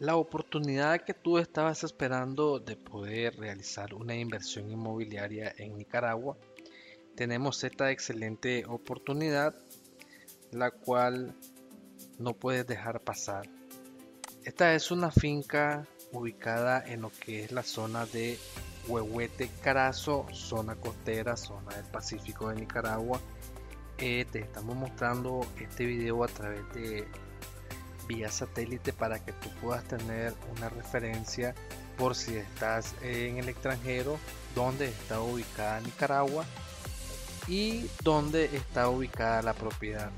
La oportunidad que tú estabas esperando de poder realizar una inversión inmobiliaria en Nicaragua, tenemos esta excelente oportunidad, la cual no puedes dejar pasar. Esta es una finca ubicada en lo que es la zona de Huehuete Carazo, zona costera, zona del Pacífico de Nicaragua. Eh, te estamos mostrando este video a través de vía satélite para que tú puedas tener una referencia por si estás en el extranjero, donde está ubicada Nicaragua y dónde está ubicada la propiedad.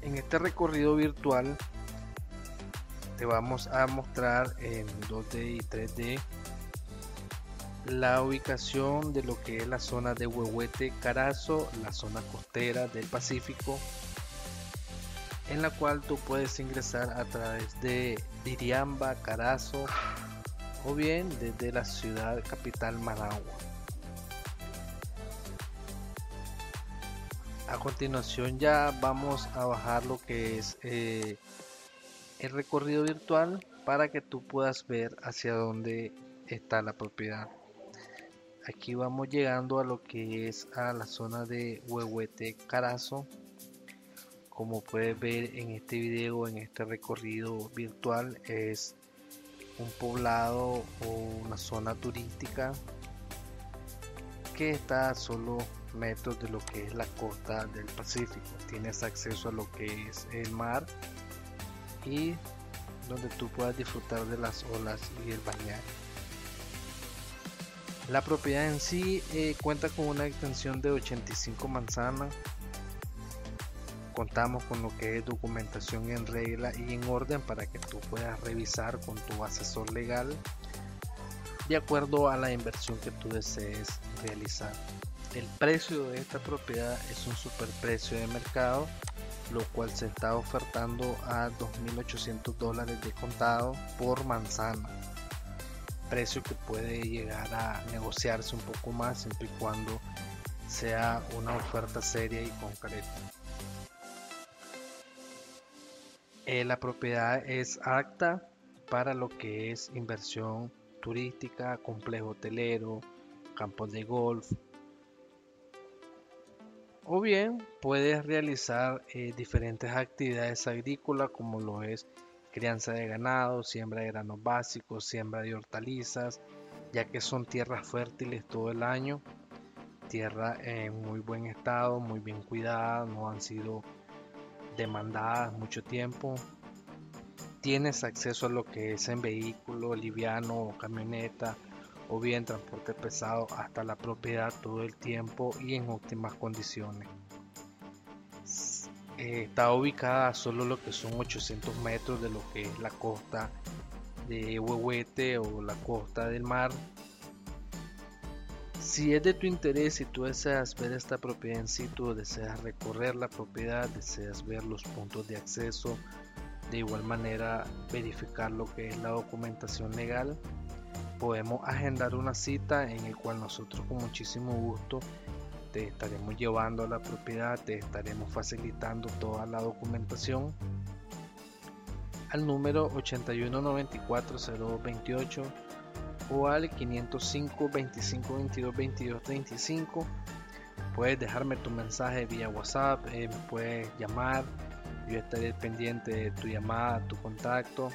En este recorrido virtual te vamos a mostrar en 2D y 3D la ubicación de lo que es la zona de Huehuete Carazo, la zona costera del Pacífico, en la cual tú puedes ingresar a través de Diriamba, Carazo o bien desde la ciudad capital Managua. A continuación ya vamos a bajar lo que es eh, el recorrido virtual para que tú puedas ver hacia dónde está la propiedad. Aquí vamos llegando a lo que es a la zona de Huehuete Carazo como puedes ver en este video, en este recorrido virtual, es un poblado o una zona turística que está a solo metros de lo que es la costa del Pacífico. Tienes acceso a lo que es el mar y donde tú puedas disfrutar de las olas y el balneario. La propiedad en sí eh, cuenta con una extensión de 85 manzanas contamos con lo que es documentación en regla y en orden para que tú puedas revisar con tu asesor legal de acuerdo a la inversión que tú desees realizar. El precio de esta propiedad es un superprecio de mercado, lo cual se está ofertando a 2.800 dólares de contado por manzana. Precio que puede llegar a negociarse un poco más siempre y cuando sea una oferta seria y concreta. Eh, la propiedad es apta para lo que es inversión turística, complejo hotelero, campos de golf. O bien puedes realizar eh, diferentes actividades agrícolas como lo es crianza de ganado, siembra de granos básicos, siembra de hortalizas, ya que son tierras fértiles todo el año, tierra en muy buen estado, muy bien cuidada, no han sido demandadas mucho tiempo. Tienes acceso a lo que es en vehículo liviano o camioneta o bien transporte pesado hasta la propiedad todo el tiempo y en óptimas condiciones. Eh, está ubicada a solo lo que son 800 metros de lo que es la costa de Huehuete o la costa del mar si es de tu interés y tú deseas ver esta propiedad en situ, deseas recorrer la propiedad, deseas ver los puntos de acceso, de igual manera verificar lo que es la documentación legal, podemos agendar una cita en el cual nosotros con muchísimo gusto te estaremos llevando a la propiedad, te estaremos facilitando toda la documentación al número 8194 o al 505 25 22 22 35 puedes dejarme tu mensaje vía whatsapp eh, me puedes llamar. Yo estaré pendiente de tu llamada tu contacto.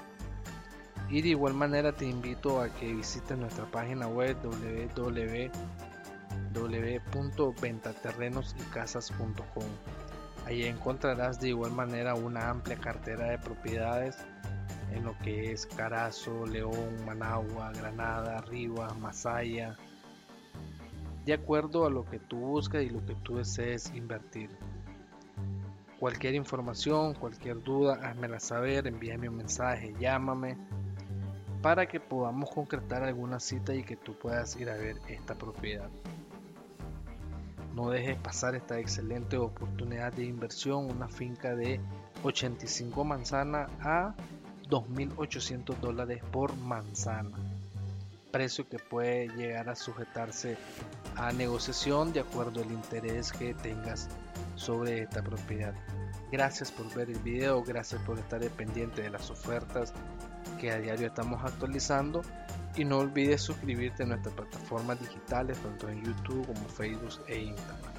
Y de igual manera te invito a que visites nuestra página web www.ventaterrenosycasas.com ahí encontrarás de igual manera una amplia cartera de propiedades en lo que es Carazo, León, Managua, Granada, Rivas, Masaya, de acuerdo a lo que tú buscas y lo que tú desees invertir. Cualquier información, cualquier duda, házmela saber, envíame un mensaje, llámame para que podamos concretar alguna cita y que tú puedas ir a ver esta propiedad. No dejes pasar esta excelente oportunidad de inversión, una finca de 85 manzanas a 2.800 dólares por manzana. Precio que puede llegar a sujetarse a negociación de acuerdo al interés que tengas sobre esta propiedad. Gracias por ver el video, gracias por estar pendiente de las ofertas que a diario estamos actualizando y no olvides suscribirte a nuestras plataformas digitales tanto en YouTube como Facebook e Instagram.